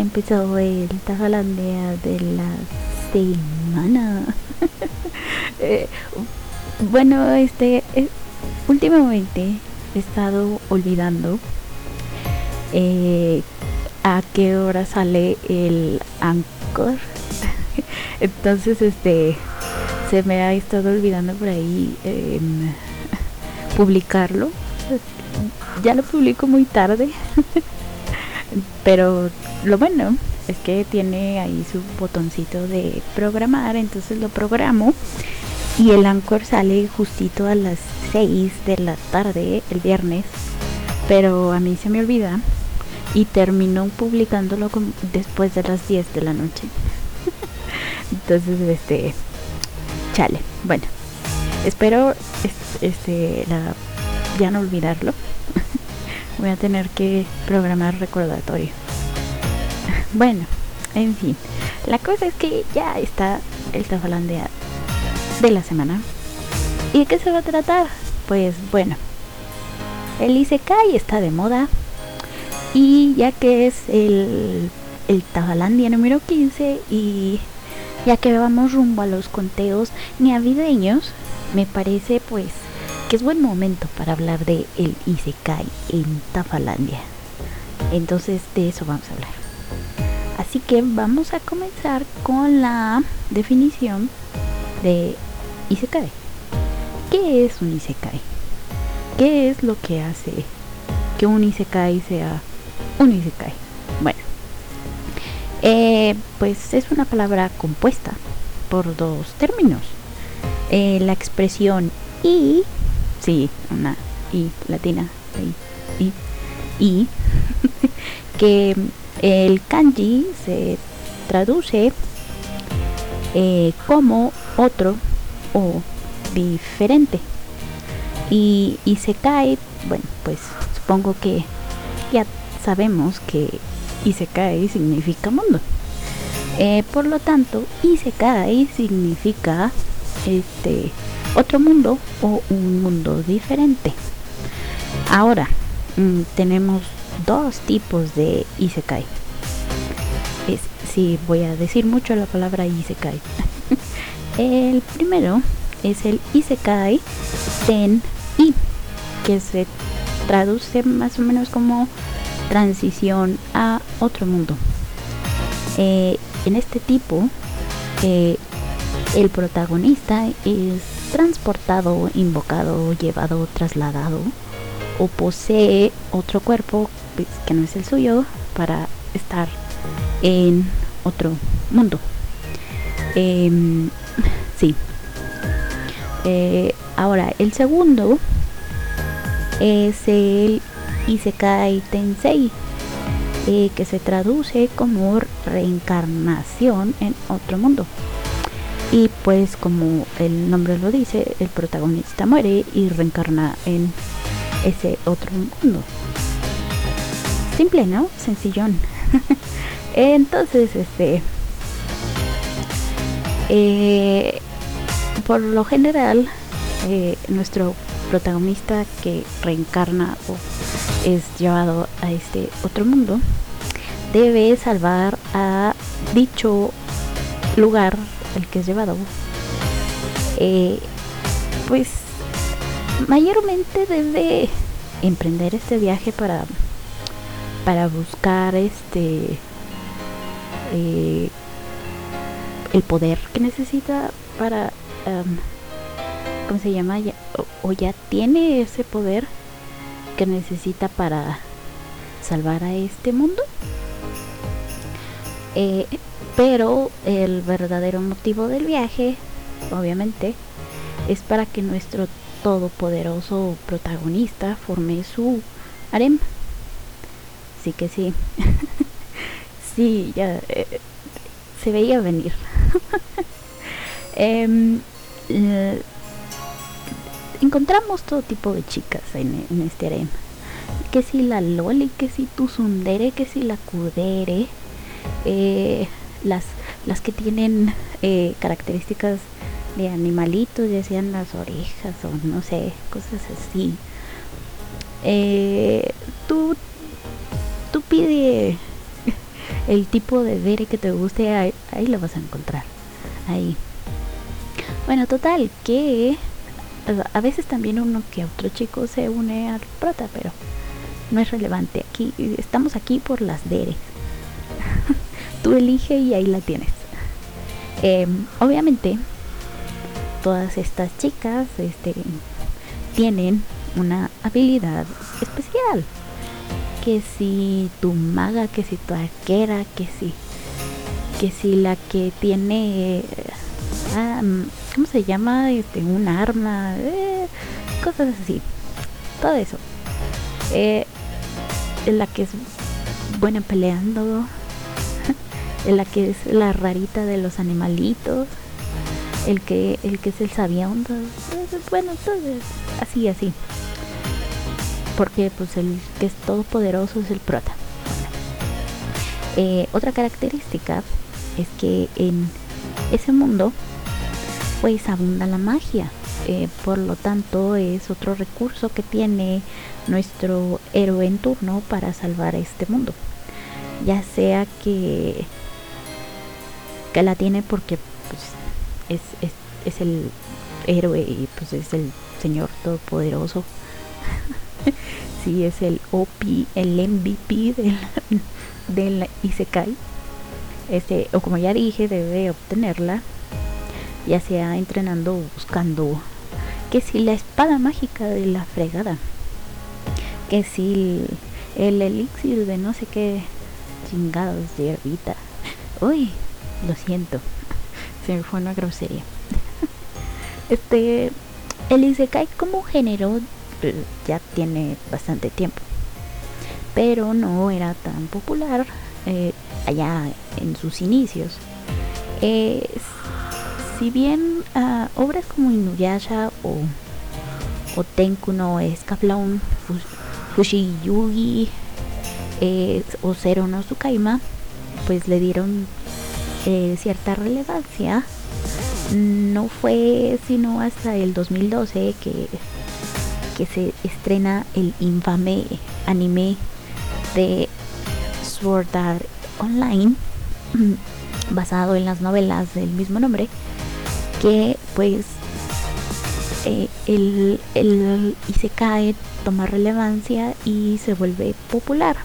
Ya empezó el Tafalandea de la semana. Eh, bueno, este, eh, últimamente he estado olvidando eh, a qué hora sale el Anchor. Entonces, este, se me ha estado olvidando por ahí em, publicarlo. Ya lo publico muy tarde. Pero lo bueno es que tiene ahí su botoncito de programar, entonces lo programo y el Anchor sale justito a las 6 de la tarde el viernes, pero a mí se me olvida y terminó publicándolo después de las 10 de la noche. entonces, este, chale, bueno, espero este, ya no olvidarlo. Voy a tener que programar recordatorio. Bueno, en fin. La cosa es que ya está el tafalandea de la semana. ¿Y de qué se va a tratar? Pues bueno, el Isekai está de moda. Y ya que es el, el Tafalandia número 15 y ya que vamos rumbo a los conteos navideños, me parece pues que es buen momento para hablar de el Isekai en Tafalandia. Entonces de eso vamos a hablar. Así que vamos a comenzar con la definición de Isekai. ¿Qué es un Isekai? ¿Qué es lo que hace que un Isekai sea un Isekai? Bueno, eh, pues es una palabra compuesta por dos términos. Eh, la expresión y Sí, una I latina. I, I, que el kanji se traduce eh, como otro o diferente. Y, y se cae, bueno, pues supongo que ya sabemos que y se cae significa mundo. Eh, por lo tanto, y se cae significa este otro mundo o un mundo diferente. Ahora, mm, tenemos dos tipos de Isekai. Es, sí, voy a decir mucho la palabra Isekai. el primero es el Isekai Ten I, que se traduce más o menos como transición a otro mundo. Eh, en este tipo, eh, el protagonista es transportado, invocado, llevado, trasladado o posee otro cuerpo que no es el suyo para estar en otro mundo. Em, sí. Eh, ahora, el segundo es el Isekai Tensei, eh, que se traduce como reencarnación en otro mundo. Y pues como el nombre lo dice, el protagonista muere y reencarna en ese otro mundo. Simple, ¿no? Sencillón. Entonces, este... Eh, por lo general, eh, nuestro protagonista que reencarna o es llevado a este otro mundo, debe salvar a dicho lugar el que es llevado, eh, pues mayormente debe emprender este viaje para para buscar este eh, el poder que necesita para ¿cómo se llama? o, ya tiene ese poder que necesita para salvar a este mundo. Eh, pero el verdadero motivo del viaje, obviamente, es para que nuestro todopoderoso protagonista forme su harem. Así que sí. sí, ya eh, se veía venir. Em, eh, encontramos todo tipo de chicas en, este harem. Que si la loli, que si tu sundere, que si la kudere. Eh, las, las que tienen características de animalitos, ya sean las orejas o no sé, cosas así. Eh, tú, tú pide el tipo de dere que te guste, ahí, lo vas a encontrar. Ahí. Bueno, total, que a veces también uno que otro chico se une al prota, pero no es relevante. Aquí estamos aquí por las deres. Tú elige y ahí la tienes. Em, obviamente, todas estas chicas este, tienen una habilidad especial. Que si tu maga, que si tu arquera, que si, que si la que tiene, ah, ¿cómo se llama? Este, un arma, eh, cosas así. Todo eso. Eh, la que es buena peleando, la que es la rarita de los animalitos, el que, el que es el sabiondo, bueno, entonces, así, así. Porque pues el que es todopoderoso es el prota. Eh, otra característica es que en ese mundo pues abunda la magia. Eh, por lo tanto es otro recurso que tiene nuestro héroe en turno para salvar este mundo. Ya sea que que la tiene porque pues, es, es, el héroe y pues es el señor todopoderoso. sí, es el OP, el MVP del, del Isekai. Este, o como ya dije, debe obtenerla, ya sea entrenando buscando que si la espada mágica de la fregada, que si el, el elixir de no sé qué chingados de herbita. Uy, lo siento. Se me fue una grosería. este. El Isekai como género ya tiene bastante tiempo. Pero no era tan popular eh, allá en sus inicios. si bien uh, obras como Inuyasha o, o Tenku no Escaflaun, Fushiyugi eh, o Zero no Tsukaima, pues le dieron eh, cierta relevancia. No fue sino hasta el 2012 que, que se estrena el infame anime de Sword Art Online, basado en las novelas del mismo nombre, que pues eh, el, el Isekai toma relevancia y se vuelve popular.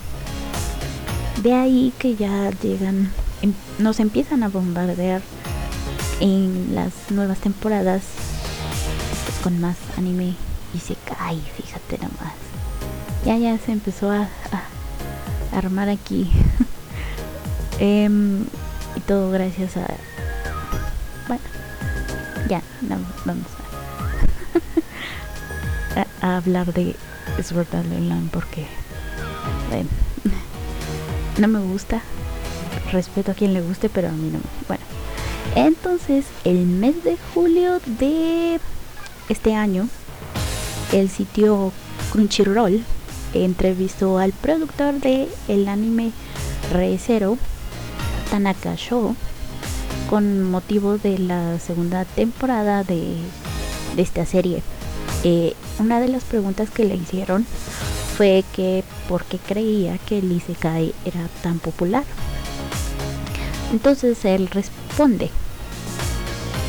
De ahí que ya llegan Em, nos empiezan a bombardear en las nuevas temporadas pues, con más anime y se cae, fíjate nomás. Ya ya se empezó a, armar aquí. Em, y todo gracias a... Bueno, ya, vamos a, hablar de Sword Art Online porque... Bueno, no me gusta respeto a quien le guste, pero a mí no. Bueno, entonces el mes de julio de este año, el sitio Crunchyroll entrevistó al productor de el anime Re Zero, Tanaka Show, con motivo de la segunda temporada de, de esta serie. Eh, una de las preguntas que le hicieron fue que por qué creía que el Isekai era tan popular. Entonces él responde.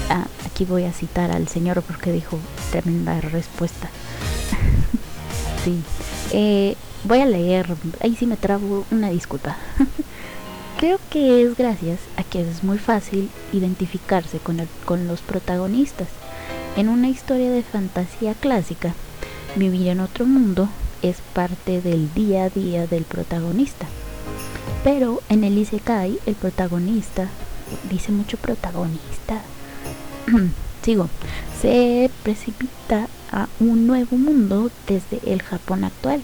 Ah, aquí voy a citar al señor porque dijo tremenda respuesta. Sí. Eh, voy a leer. Ahí sí me trabo una disculpa. Creo que es gracias a que es muy fácil identificarse con, con los protagonistas. En una historia de fantasía clásica, vivir en otro mundo es parte del día a día del protagonista. Pero en el Isekai, el protagonista, dice mucho protagonista, sigo, se precipita a un nuevo mundo desde el Japón actual.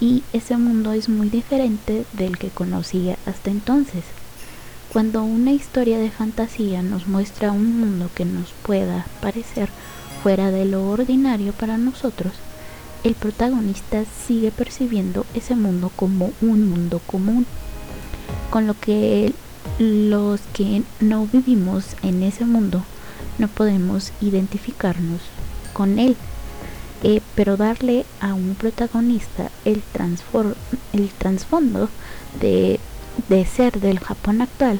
Y ese mundo es muy diferente del que conocía hasta entonces. Cuando una historia de fantasía nos muestra un mundo que nos pueda parecer fuera de lo ordinario para nosotros, el protagonista sigue percibiendo ese mundo como un mundo común con lo que los que no vivimos en ese mundo no podemos identificarnos con él. Eh, pero darle a un protagonista el, el trasfondo de de ser del Japón actual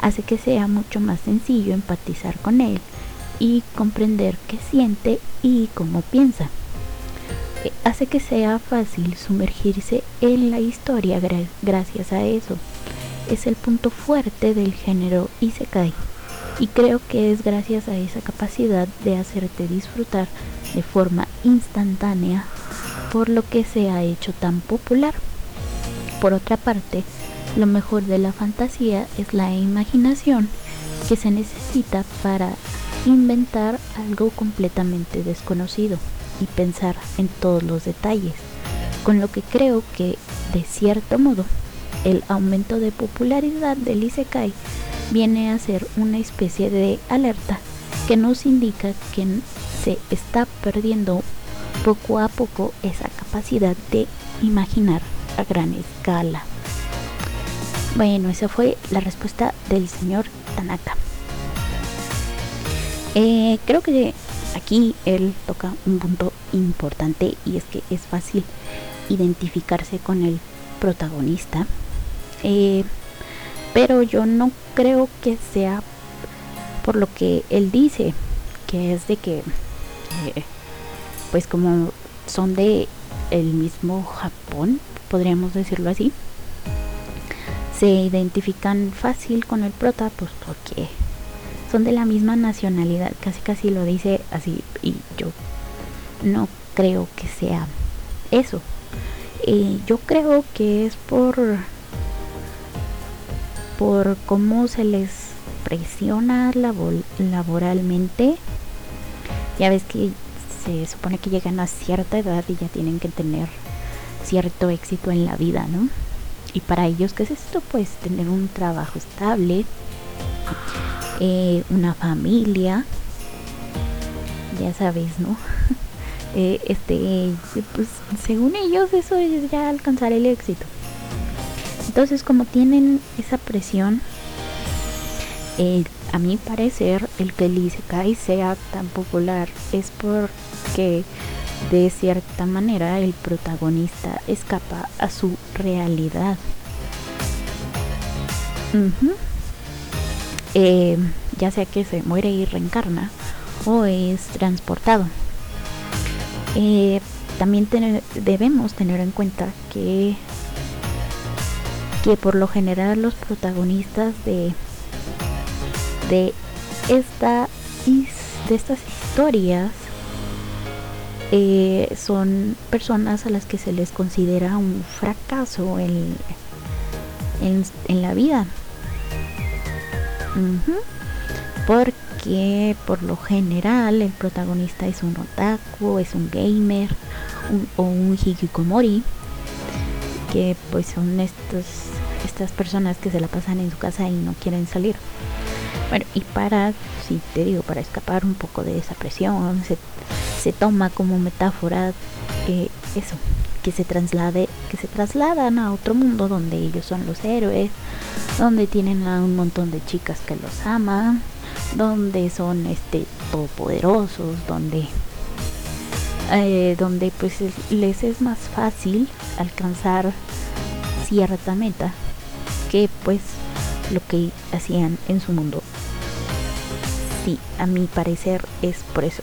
hace que sea mucho más sencillo empatizar con él y comprender qué siente y cómo piensa. Eh, hace que sea fácil sumergirse en la historia gracias a eso. Es el punto fuerte del género Isekai y creo que es gracias a esa capacidad de hacerte disfrutar de forma instantánea por lo que se ha hecho tan popular. Por otra parte, lo mejor de la fantasía es la imaginación que se necesita para inventar algo completamente desconocido y pensar en todos los detalles, con lo que creo que, de cierto modo, el aumento de popularidad del Isekai viene a ser una especie de alerta que nos indica que se está perdiendo poco a poco esa capacidad de imaginar a gran escala. Bueno, esa fue la respuesta del señor Tanaka. Eh, creo que aquí él toca un punto importante y es que es fácil identificarse con el protagonista. Eh, pero yo no creo que sea por lo que él dice, que es de que, eh, pues como son de el mismo Japón, podríamos decirlo así, se identifican fácil con el prota, pues porque son de la misma nacionalidad, casi casi lo dice así, y yo no creo que sea eso. Eh, yo creo que es por por cómo se les presiona laboralmente. Ya ves que se supone que llegan a cierta edad y ya tienen que tener cierto éxito en la vida, ¿no? Y para ellos, ¿qué es esto? Pues tener un trabajo estable, eh, una familia, ya sabes, ¿no? Eh, este, pues según ellos eso es ya alcanzar el éxito. Entonces, como tienen esa presión, eh, a mi parecer, el que el Isekai sea tan popular es porque de cierta manera el protagonista escapa a su realidad. Eh, ya sea que se muere y reencarna o es transportado. Eh, también debemos tener en cuenta que que por lo general los protagonistas de de esta de estas historias eh, son personas a las que se les considera un fracaso en, en, la vida. Porque por lo general el protagonista es un otaku, es un gamer o un hikikomori que pues son estos estas personas que se la pasan en su casa y no quieren salir. Bueno, y para, si te digo, para escapar un poco de esa presión, se, se toma como metáfora eh, eso, que se traslade, que se trasladan a otro mundo donde ellos son los héroes, donde tienen a un montón de chicas que los aman, donde son este todopoderosos, donde eh, donde pues les es más fácil alcanzar cierta meta que pues lo que hacían en su mundo. Sí, a mi parecer es por eso.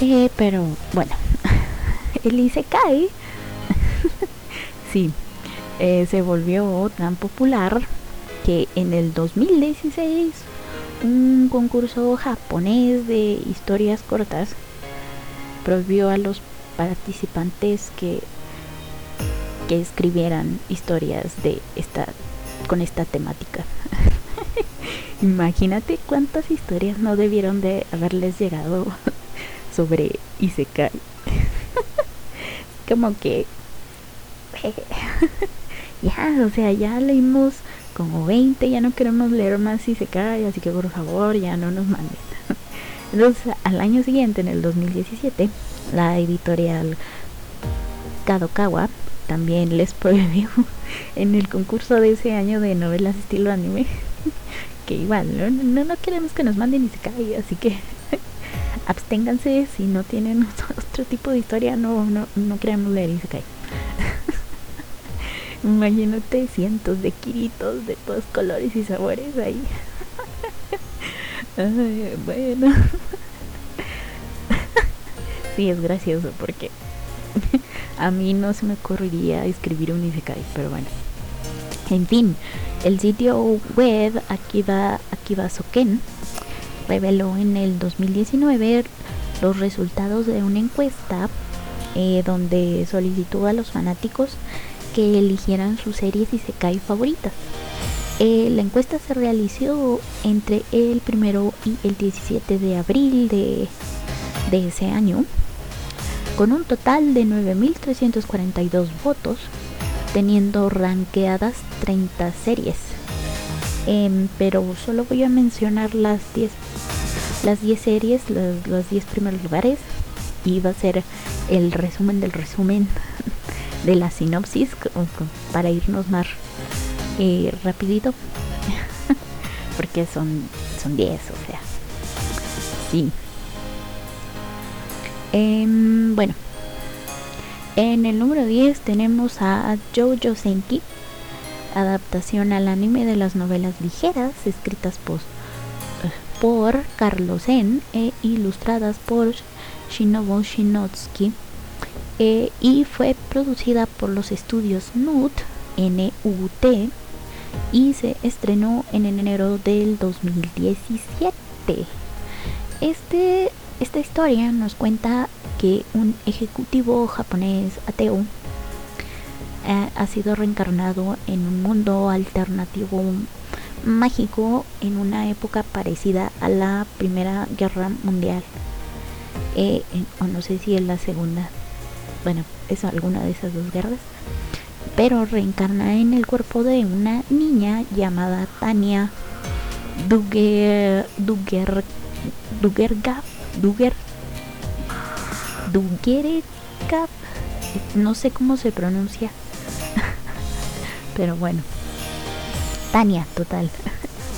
Eh, pero bueno, el Isekai sí, eh, se volvió tan popular que en el 2016 un concurso japonés de historias cortas prohibió a los participantes que escribieran historias de esta con esta temática. Imagínate cuántas historias no debieron de haberles llegado sobre Isekai. Como que ya, o sea, ya leímos como 20, ya no queremos leer más Isekai, así que por favor, ya no nos manden. Entonces, al año siguiente, en el 2017, la editorial Kadokawa también les prohibió en el concurso de ese año de novelas estilo anime que igual no, no, queremos que nos manden y se cae así que absténganse si no tienen otro, tipo de historia no, no, no queremos leer y se cae Imagínate cientos de kiritos de todos colores y sabores ahí. bueno. sí, es gracioso porque a mí no se me ocurriría escribir un isekai, pero bueno. En fin, el sitio web Akiba, Akiba Soken reveló en el 2019 los resultados de una encuesta eh, donde solicitó a los fanáticos que eligieran sus series Isekai favoritas. Eh, la encuesta se realizó entre el primero y el 17 de abril de, de ese año, con un total de 9.342 votos, teniendo ranqueadas 30 series. Em, pero solo voy a mencionar las 10 las 10 series, los, los 10 primeros lugares y va a ser el resumen del resumen de la sinopsis para irnos más eh, rapidito porque son son 10 o sea sí em, bueno en el número 10 tenemos a Jojo Senki adaptación al anime de las novelas ligeras escritas por, Carlos Zen e ilustradas por Shinobu Shinotsuki eh, y fue producida por los estudios NUT, NUT y se estrenó en enero del 2017. Este, esta historia nos cuenta que un ejecutivo japonés ateo eh, ha sido reencarnado en un mundo alternativo mágico en una época parecida a la Primera Guerra Mundial. Eh, o no sé si es la segunda, bueno, es alguna de esas dos guerras, pero reencarna en el cuerpo de una niña llamada Tania Duger, Duger, Duger, Dugerga, no sé cómo se pronuncia, pero bueno, Tania, total.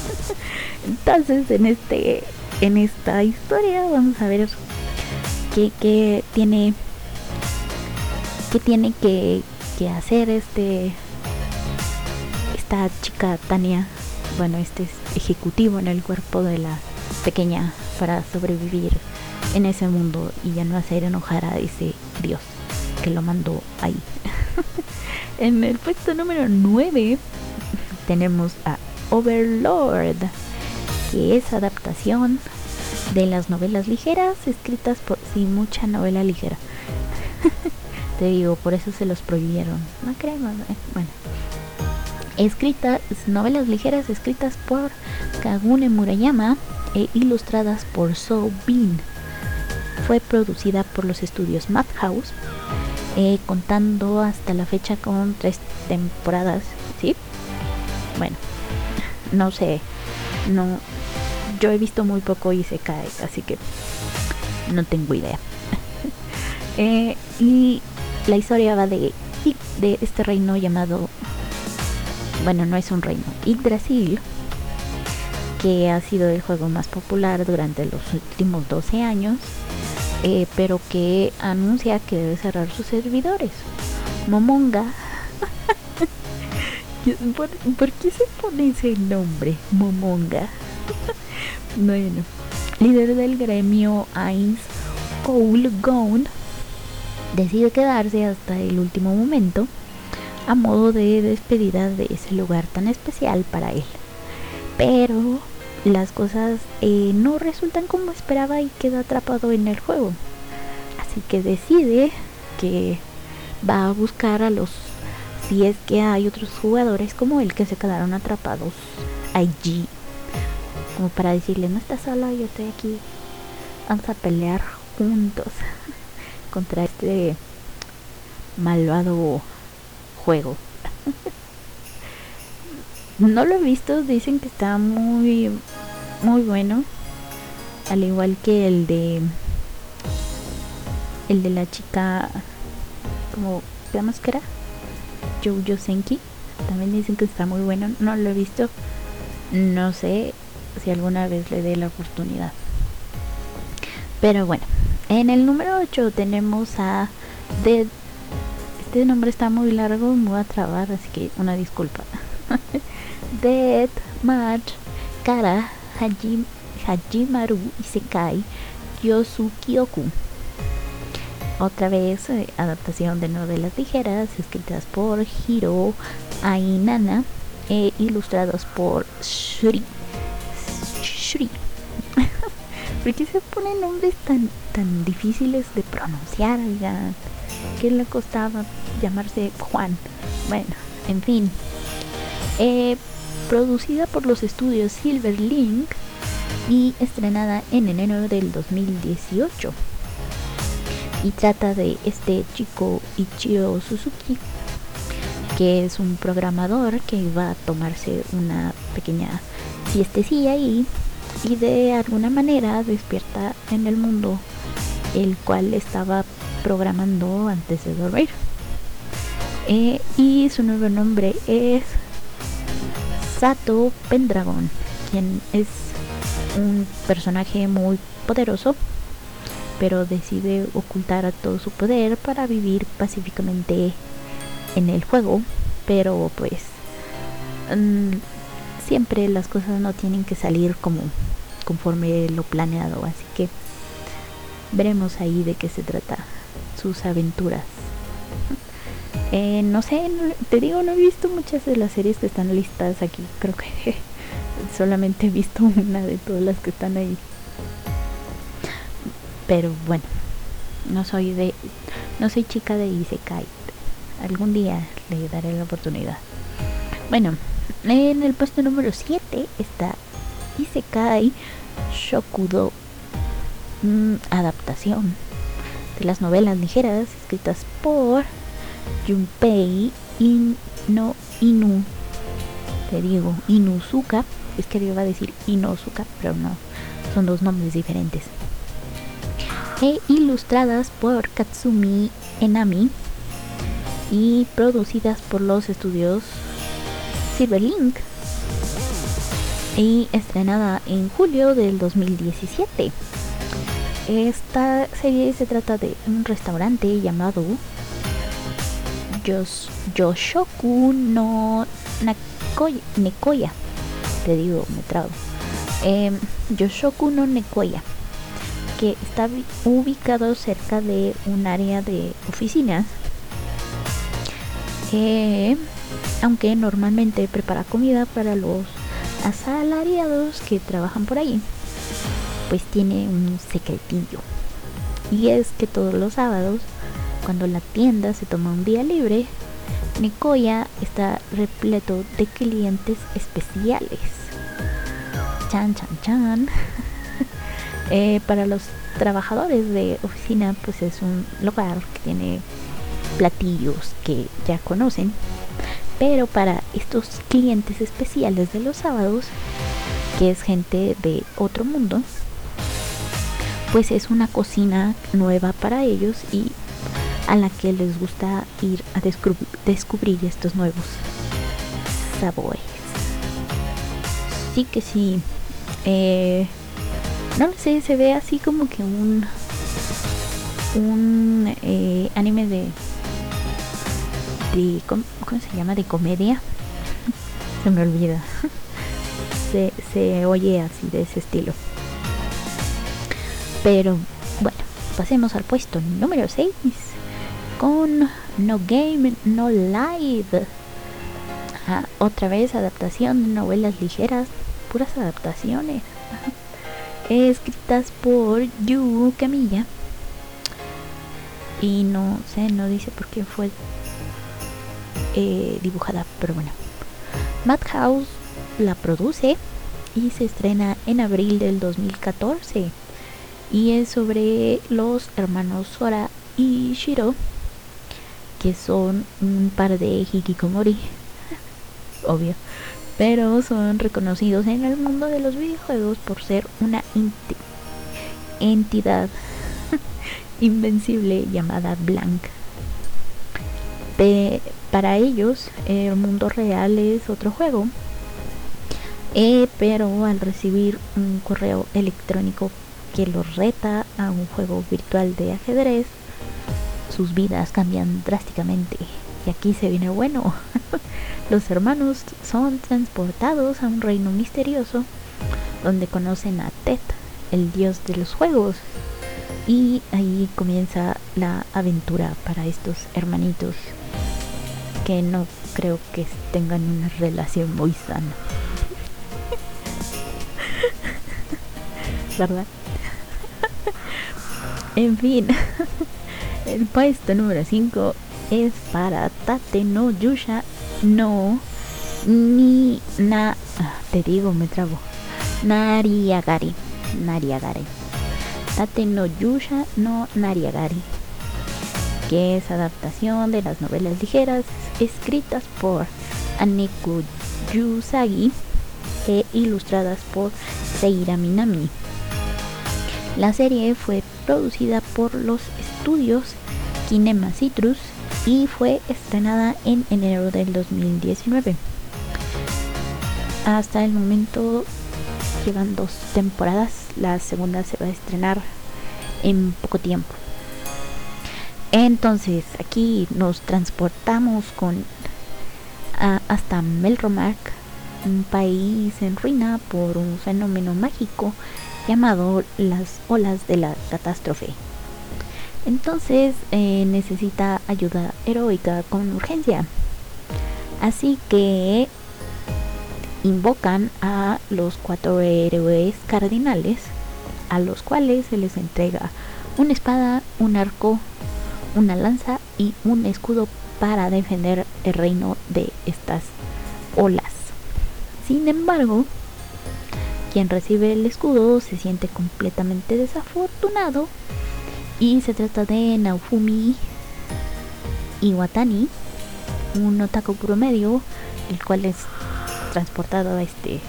Entonces, en este, en esta historia vamos a ver qué, tiene qué tiene que, hacer este esta chica Tania. Bueno este ejecutivo en el cuerpo de la pequeña para sobrevivir en ese mundo y ya no hacer enojar a ese dios que lo mandó ahí. En el puesto número 9 tenemos a Overlord que es adaptación de las novelas ligeras escritas por sí mucha novela ligera. Te digo por eso se los prohibieron. No creemos bueno. Escritas novelas ligeras escritas por Kagune Murayama e ilustradas por So Bean fue producida por los estudios Madhouse eh, contando hasta la fecha con tres temporadas sí bueno no sé no yo he visto muy poco y se cae, así que no tengo idea. Eh, y la historia va de, de este reino llamado, bueno, no es un reino, Yggdrasil, que ha sido el juego más popular durante los últimos 12 años, eh, pero que anuncia que debe cerrar sus servidores. Momonga. ¿Por, ¿Por, qué se pone ese nombre? Momonga. Bueno, líder del gremio Cole Gone decide quedarse hasta el último momento a modo de despedida de ese lugar tan especial para él. Pero las cosas eh, no resultan como esperaba y queda atrapado en el juego. Así que decide que va a buscar a los si es que hay otros jugadores como él que se quedaron atrapados allí como para decirle, no estás solo, yo estoy aquí, vamos a pelear juntos contra este malvado juego. no lo he visto, dicen que está muy, muy bueno, al igual que el de, el de la chica, como, que era? Jojo Senki, también dicen que está muy bueno, no lo he visto, no sé, si alguna vez le dé la oportunidad. Pero bueno, en el número 8 tenemos a Dead, este nombre está muy largo, me voy a trabar, así que una disculpa. Dead Match Kara Hajim, Hajimaru Isekai Yosukioku. Otra vez, eh, adaptación de novelas ligeras escritas por Hiro Ainana e ilustrados por Shuri. Shuri. ¿Por qué se ponen nombres tan, tan difíciles de pronunciar? Ya? ¿Qué le costaba llamarse Juan? Bueno, en fin. Eh, producida por los estudios Silver Link y estrenada en enero del 2018. Y trata de este chico Ichiro Suzuki, que es un programador que iba a tomarse una pequeña siestecilla ahí y de alguna manera despierta en el mundo el cual estaba programando antes de dormir. Eh, y su nuevo nombre es Sato Pendragon, quien es un personaje muy poderoso, pero decide ocultar todo su poder para vivir pacíficamente en el juego, pero pues mm, siempre las cosas no tienen que salir como conforme lo planeado, así que veremos ahí de qué se trata sus aventuras. Eh, no sé, te digo, no he visto muchas de las series que están listadas aquí. Creo que solamente he visto una de todas las que están ahí. Pero bueno, no soy de, no soy chica de Isekai. Algún día le daré la oportunidad. Bueno, en el puesto número 7 está Isekai Shokudo. Mm, adaptación de las novelas ligeras escritas por Junpei no Inu. Te digo, Inuzuka. Es que iba a decir Inozuka, pero no. Son dos nombres diferentes. E ilustradas por Katsumi Enami y producidas por los estudios Silverlink y estrenada en julio del 2017. Esta serie se trata de un restaurante llamado Yos Yoshoku no Nakoya, Nekoya. Te digo, me trago. Em, Yoshoku no Nekoya, que está ubicado cerca de un área de oficinas. Eh, aunque normalmente prepara comida para los asalariados que trabajan por ahí pues tiene un secretillo. Y es que todos los sábados, cuando la tienda se toma un día libre, Nicoya está repleto de clientes especiales. Chan, chan, chan. Eh, para los trabajadores de oficina, pues es un lugar que tiene platillos que ya conocen. Pero para estos clientes especiales de los sábados, que es gente de otro mundo, pues es una cocina nueva para ellos y a la que les gusta ir a descubrir estos nuevos sabores. Sí que sí. Eh, no lo sé, se ve así como que un un eh, anime de, de ¿cómo, se llama? de comedia. se me olvida. se, se oye así de ese estilo. Pero bueno, pasemos al puesto número 6 con No Game, No Live. Otra vez adaptación de novelas ligeras, puras adaptaciones. Escritas por Yu Camilla. Y no sé, no dice por qué fue eh, dibujada, pero bueno. Madhouse la produce y se estrena en abril del 2014 y es sobre los hermanos Sora y Shiro que son un par de hikikomori obvio pero son reconocidos en el mundo de los videojuegos por ser una entidad invencible llamada Blank para ellos el mundo real es otro juego eh, pero al recibir un correo electrónico que los reta a un juego virtual de ajedrez, sus vidas cambian drásticamente. Y aquí se viene bueno. Los hermanos son transportados a un reino misterioso donde conocen a Ted, el dios de los juegos. Y ahí comienza la aventura para estos hermanitos que no creo que tengan una relación muy sana. ¿Verdad? en fin, el puesto número 5 es para Tate no Yusha no ni na ah, te digo me trabo. Nariagari Nariagari. Tate no Yusha no Nariagari. Que es adaptación de las novelas ligeras escritas por Aneko Yusagi e ilustradas por Seira Minami. La serie fue producida por los estudios Kinema Citrus y fue estrenada en enero del 2019. Hasta el momento llevan dos temporadas, la segunda se va a estrenar en poco tiempo. Entonces aquí nos transportamos con hasta Melromark, un país en ruina por un fenómeno mágico llamado las olas de la catástrofe. Entonces eh, necesita ayuda heroica con urgencia. Así que invocan a los cuatro héroes cardinales, a los cuales se les entrega una espada, un arco, una lanza y un escudo para defender el reino de estas olas. Sin embargo, quien recibe el escudo se siente completamente desafortunado y se trata de Naofumi Iwatani, un otaku promedio, el cual es transportado a este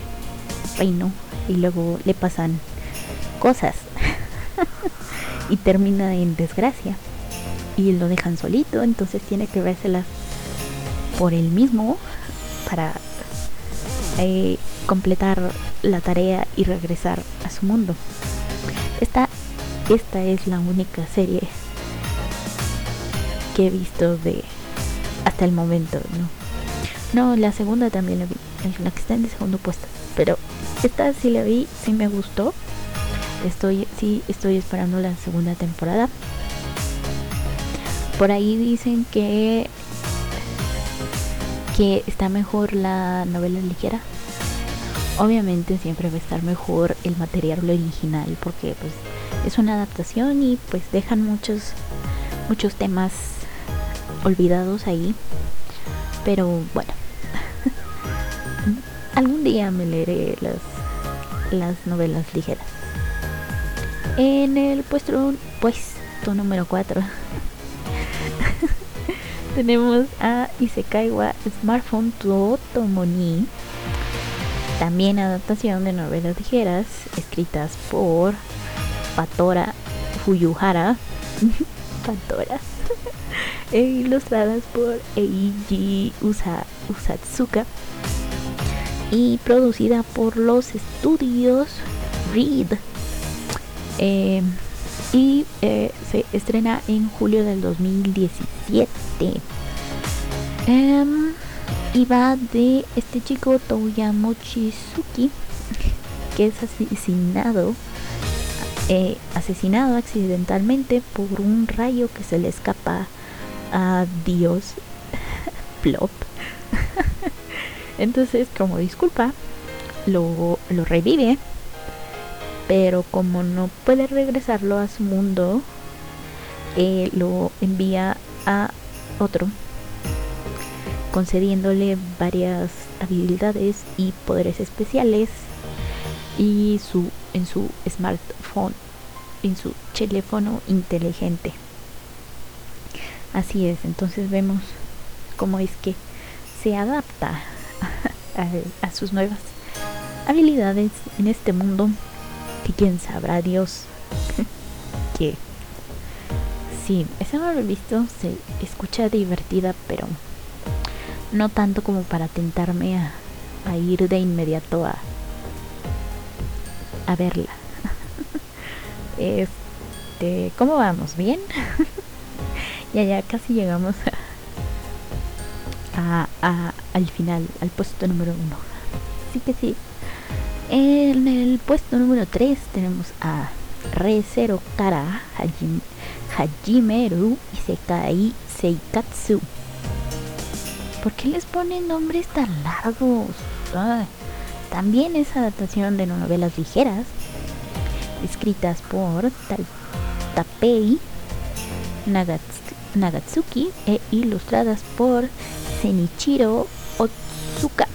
reino y luego le pasan cosas y termina en desgracia y lo dejan solito, entonces tiene que vérselas por él mismo para eh, completar la tarea y regresar a su mundo. Esta, esta es la única serie que he visto de hasta el momento, ¿no? No, la segunda también la vi, la que está en el segundo puesto, pero esta sí la vi, sí me gustó. Estoy, sí, estoy esperando la segunda temporada. Por ahí dicen que que está mejor la novela ligera. Obviamente siempre va a estar mejor el material original porque pues es una adaptación y pues dejan muchos muchos temas olvidados ahí. Pero bueno, algún día me leeré las las novelas ligeras. En el puesto puesto número 4 tenemos a Isekaiwa Smartphone Totomoni, también adaptación de novelas ligeras escritas por Patora Fuyuhara, Patora, e ilustradas por Eiji Usa, Usatsuka y producida por los estudios Reed. Eh, y eh, se estrena en julio del 2017. Em, y va de este chico Touya Mochizuki que es asesinado eh, asesinado accidentalmente por un rayo que se le escapa a Dios. Plop entonces como disculpa lo, lo revive pero como no puede regresarlo a su mundo, eh, lo envía a otro, concediéndole varias habilidades y poderes especiales y su en su smartphone, en su teléfono inteligente. Así es, entonces vemos cómo es que se adapta a sus nuevas habilidades en este mundo que quién sabrá Dios que sí, esa no lo he visto, se escucha divertida, pero no tanto como para tentarme a, a ir de inmediato a, a verla. este, ¿cómo vamos? ¿Bien? Ya, ya casi llegamos a, al final, al puesto número uno. Así que sí. En el puesto número 3 tenemos a Re Zero Kara Hajimeru Isekai Seikatsu. ¿Por qué les ponen nombres tan largos? También es adaptación de novelas ligeras escritas por Tapei Nagatsuki e ilustradas por Senichiro Otsuka.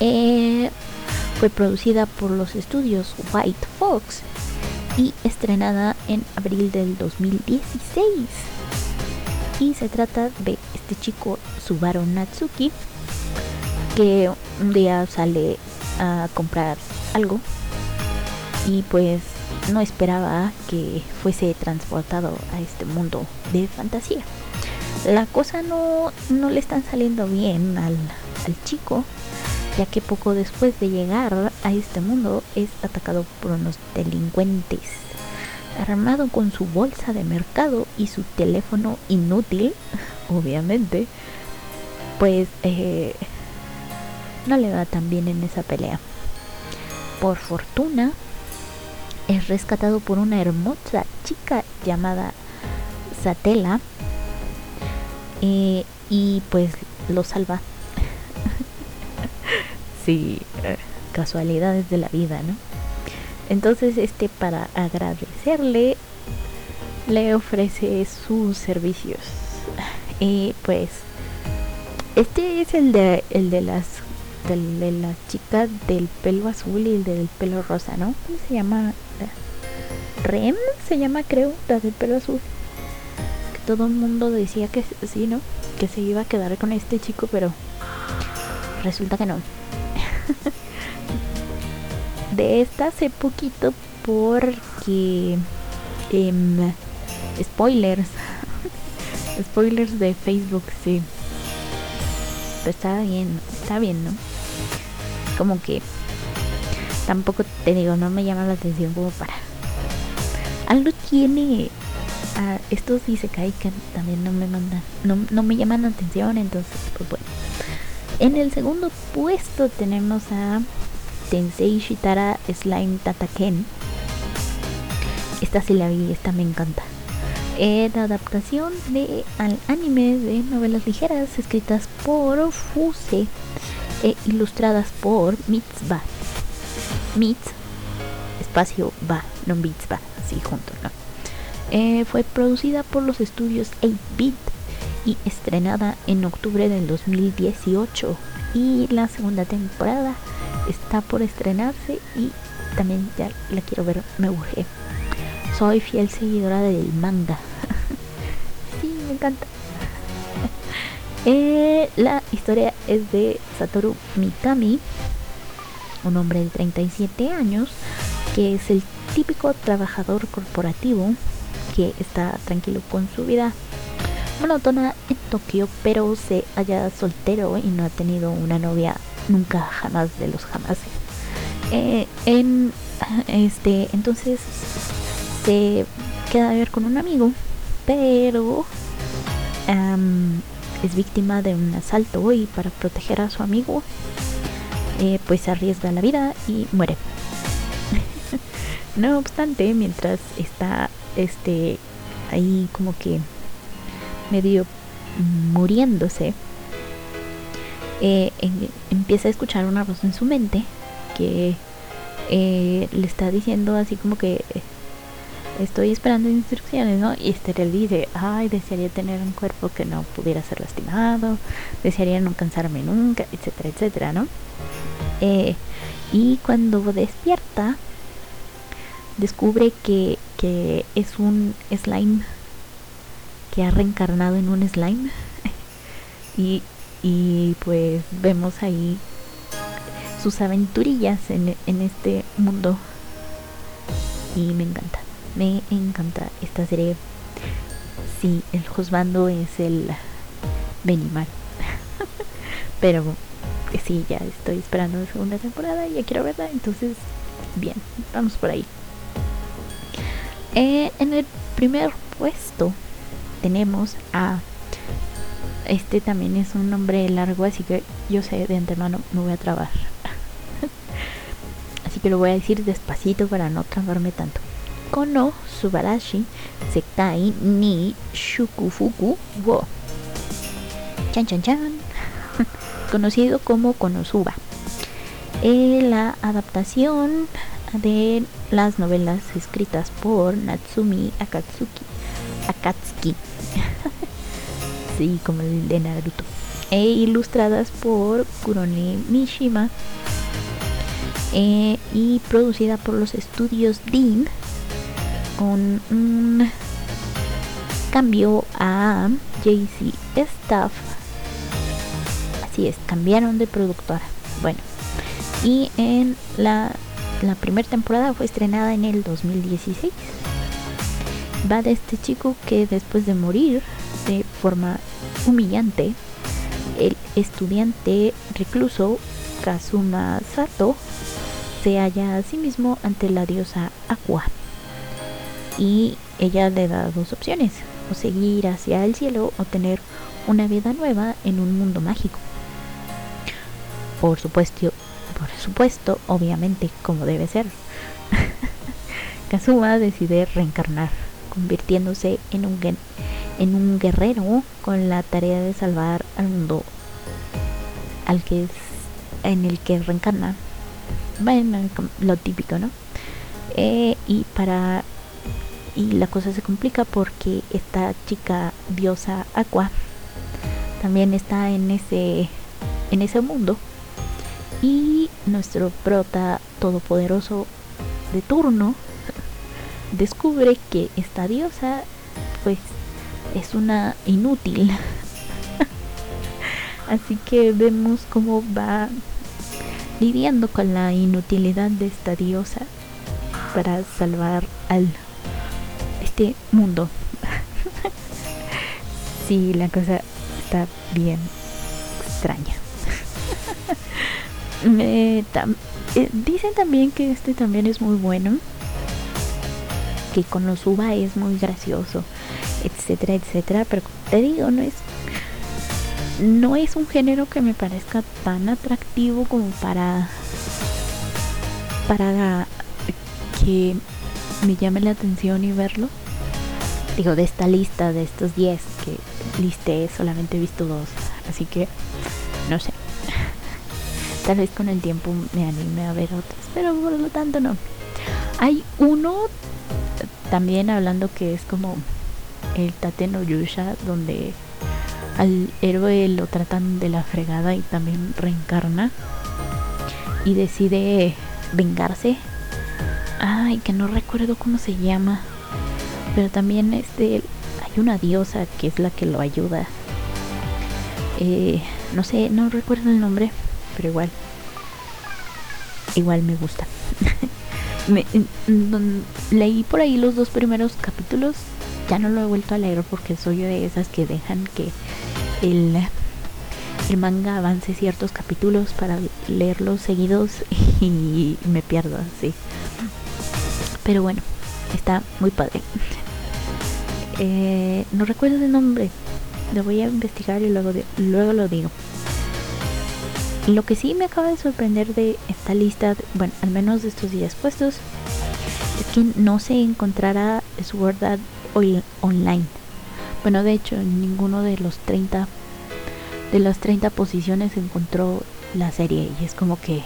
Eh, fue producida por los estudios White Fox y estrenada en abril del 2016. Y se trata de este chico Subaru Natsuki que un día sale a comprar algo y pues no esperaba que fuese transportado a este mundo de fantasía. La cosa no, no le están saliendo bien al, al chico, ya que poco después de llegar a este mundo es atacado por unos delincuentes. Armado con su bolsa de mercado y su teléfono inútil, obviamente, pues eh, no le va tan bien en esa pelea. Por fortuna, es rescatado por una hermosa chica llamada Satela eh, y pues lo salva. sí, eh, casualidades de la vida, ¿no? Entonces este para agradecerle le ofrece sus servicios. Y pues este es el de el de las de la chica del pelo azul y el del pelo rosa, ¿no? ¿Cómo se llama? Rem se llama, creo, la del pelo azul. Que todo el mundo decía que sí, ¿no? Que se iba a quedar con este chico, pero resulta que no. de esta hace poquito porque em, spoilers spoilers de Facebook sí pero está bien está bien no como que tampoco te digo, no me llama la atención como para. Algo tiene a estos dice que también no me mandan, no, no me llaman la atención, entonces pues bueno. En el segundo puesto tenemos a Tensei Shitara Slime Tataken. Esta sí la vi, esta me encanta. Es la adaptación de al anime de novelas ligeras escritas por Fuse e ilustradas por Mitzvah. Mitz, espacio va, no Mitzvah, así junto, ¿no? Eh, fue producida por los estudios 8-Bit y estrenada en octubre del 2018. Y la segunda temporada está por estrenarse y también ya la quiero ver, me urge. Soy fiel seguidora del manga. sí, me encanta. Eh, la historia es de Satoru Mikami, un hombre de 37 años, que es el típico trabajador corporativo que está tranquilo con su vida monótona en Tokio, pero se halla soltero y no ha tenido una novia nunca jamás de los jamás. Eh, en este entonces se queda a ver con un amigo, pero es víctima de un asalto y para proteger a su amigo eh, pues arriesga la vida y muere. no obstante, mientras está este ahí como que medio muriéndose, eh, empieza a escuchar una voz en su mente que eh, le está diciendo así como que estoy esperando instrucciones, ¿no? Y le dice, ay, desearía tener un cuerpo que no pudiera ser lastimado, desearía no cansarme nunca, etcétera, etcétera, ¿no? Eh, y cuando despierta, descubre que, que es un slime que ha reencarnado en un slime. y, y pues vemos ahí sus aventurillas en, en este mundo. Y me encanta. Me encanta esta serie. Sí, el juzgando es el Benimar. Pero sí, ya estoy esperando la segunda temporada y ya quiero verla. Entonces, bien, vamos por ahí. Eh, en el primer puesto tenemos a este también es un nombre largo, así que yo sé de antemano me voy a trabar. así que lo voy a decir despacito para no trabarme tanto. Kono Subarashi Sekai ni Shukufuku wo. Chan chan chan. Conocido como Konosuba. Eh, la adaptación de las novelas escritas por Natsumi Akatsuki. Akatsuki. sí, como el de Naruto. E ilustradas por Kurone Mishima. Eh, y producida por los estudios Dean con un cambio a JC Staff. Así es, cambiaron de productora. Bueno, y en la, la primera temporada fue estrenada en el 2016. Va de este chico que después de morir de forma humillante, el estudiante recluso Kazuma Sato se halla a sí mismo ante la diosa Aqua y ella le da dos opciones, o seguir hacia el cielo o tener una vida nueva en un mundo mágico. Por supuesto, por supuesto, obviamente, como debe ser. Kazuma decide reencarnar, convirtiéndose en un, en un guerrero con la tarea de salvar al mundo al que es, en el que reencarna. Bueno, lo típico, ¿no? Eh, y para y la cosa se complica porque esta chica diosa Aqua también está en ese en ese mundo. Y nuestro prota todopoderoso de turno descubre que esta diosa pues es una inútil. Así que vemos cómo va lidiando con la inutilidad de esta diosa para salvar al este mundo. sí, la cosa está bien extraña. eh, dicen también que este también es muy bueno. Que con los uva es muy gracioso, etcétera, etcétera. Pero te digo, no es no es un género que me parezca tan atractivo como para para que me llame la atención y verlo digo, de esta lista, de estos 10 que listé, solamente he visto dos. Así que, no sé. Tal vez con el tiempo me anime a ver otros, pero por lo tanto no. Hay uno también hablando que es como el Tate no Yusha, donde al héroe lo tratan de la fregada y también reencarna y decide vengarse. Ay, que no recuerdo cómo se llama pero también este hay una diosa que es la que lo ayuda. Eh, no sé no recuerdo el nombre pero igual igual me gusta. Leí por ahí los dos primeros capítulos ya no lo he vuelto a leer porque soy de esas que dejan que el, el manga avance ciertos capítulos para leerlos seguidos y me pierdo así pero bueno está muy padre eh, no recuerdo el nombre. Lo voy a investigar y luego, luego lo digo. Lo que sí me acaba de sorprender de esta lista, bueno, al menos de estos días puestos, es que no se encontrará Sword Art online. Bueno, de hecho, en ninguno de los 30 de las 30 posiciones se encontró la serie y es como que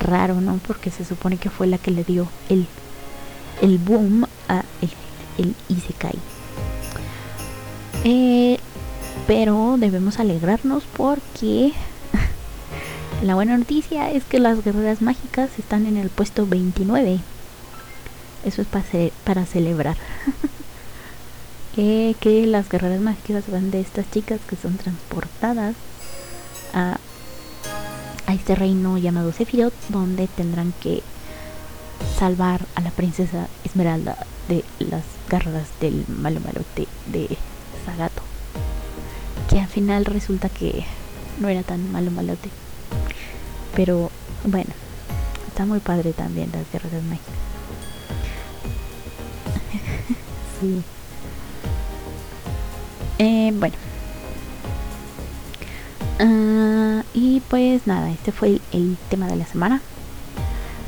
raro, ¿no? Porque se supone que fue la que le dio el el boom el Isekai. Eh, pero debemos alegrarnos porque la buena noticia es que las guerreras mágicas están en el puesto 29. Eso es para, para celebrar. que las guerreras mágicas van de estas chicas que son transportadas a, a este reino llamado Sephiroth, donde tendrán que salvar a la princesa Esmeralda de las garras del malo malote de Sagato. Que al final resulta que no era tan malo malote. Pero bueno, está muy padre también las guerras mágicas. sí. Eh, bueno. Ah, y pues nada, este fue el, tema de la semana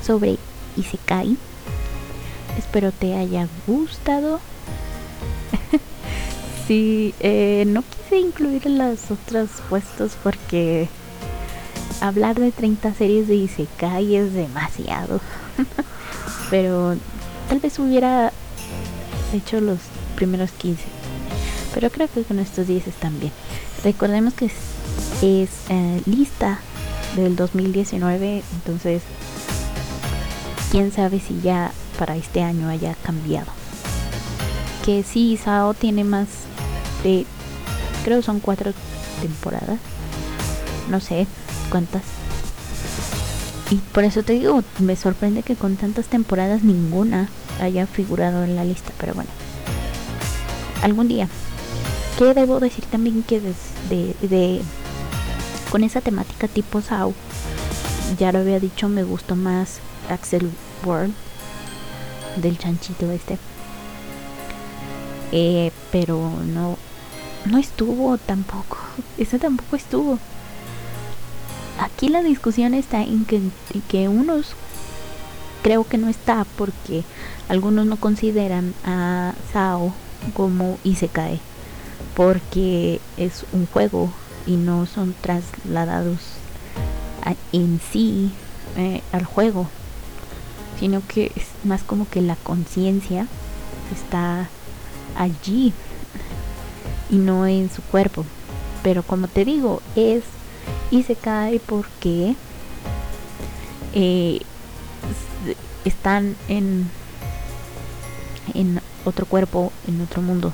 sobre Isekai. Espero te haya gustado. sí, eh, no quise incluir las otras puestos porque hablar de 30 series de Isekai es demasiado. Pero tal vez hubiera hecho los primeros 15. Pero creo que con estos 10 están bien. Recordemos que es, eh, lista del 2019, entonces quién sabe si ya para este año haya cambiado. Que sí, Sao tiene más de, creo son cuatro temporadas, no sé cuántas. Y por eso te digo, me sorprende que con tantas temporadas ninguna haya figurado en la lista, pero bueno. Algún día. Que debo decir también que desde de, con esa temática tipo Sao, ya lo había dicho, me gustó más Axel World del chanchito este. Eh, pero no no estuvo tampoco. Ese tampoco estuvo aquí la discusión está en que, unos creo que no está porque algunos no consideran a Sao como Isekai porque es un juego y no son trasladados en sí eh, al juego sino que es más como que la conciencia está allí y no en su cuerpo. Pero como te digo es y se cae porque eh, están en en otro cuerpo en otro mundo.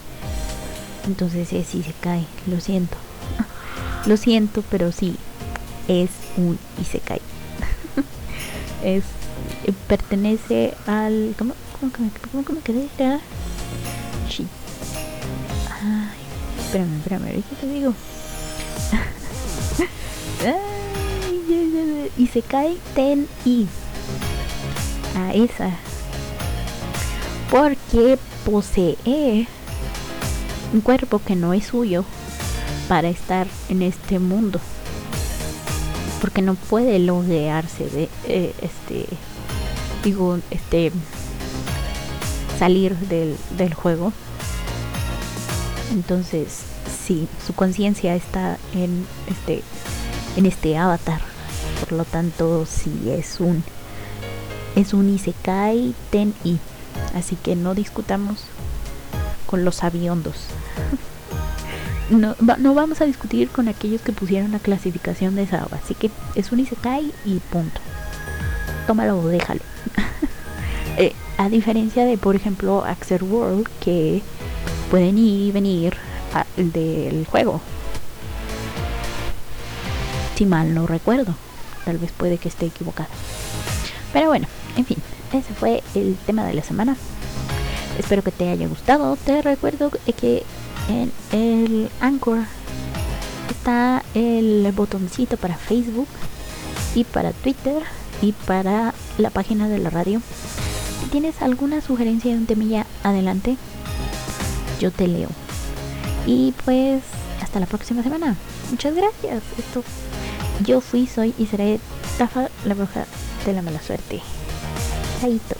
Entonces sí se cae lo siento. Lo siento pero sí es un isekai es eh, pertenece al ¿cómo, cómo, cómo, cómo me quedé? Ay, espérame, espérame, ahorita te digo y se cae Ten I. A esa. Porque posee un cuerpo que no es suyo para estar en este mundo. Porque no puede loguearse de eh, este digo este salir del, del juego. Entonces, sí, su conciencia está en este en este avatar. Por lo tanto, si es un es un Isekai Ten I. Así que no discutamos con los aviondos. No, no, vamos a discutir con aquellos que pusieron la clasificación de esa Así que es un Isekai y punto. Tómalo o déjalo. Eh, a diferencia de, por ejemplo, Axel World, que pueden ir y venir del juego si mal no recuerdo. Tal vez puede que esté equivocada. Pero bueno, en fin, ese fue el tema de la semana. Espero que te haya gustado. Te recuerdo que en el Anchor está el botoncito para Facebook y para Twitter y para la página de la radio. Si tienes alguna sugerencia de un temilla, adelante. Yo te leo. Y pues hasta la próxima semana. Muchas gracias. Esto yo fui, soy y seré Tafa, la bruja de la mala suerte. Chaito.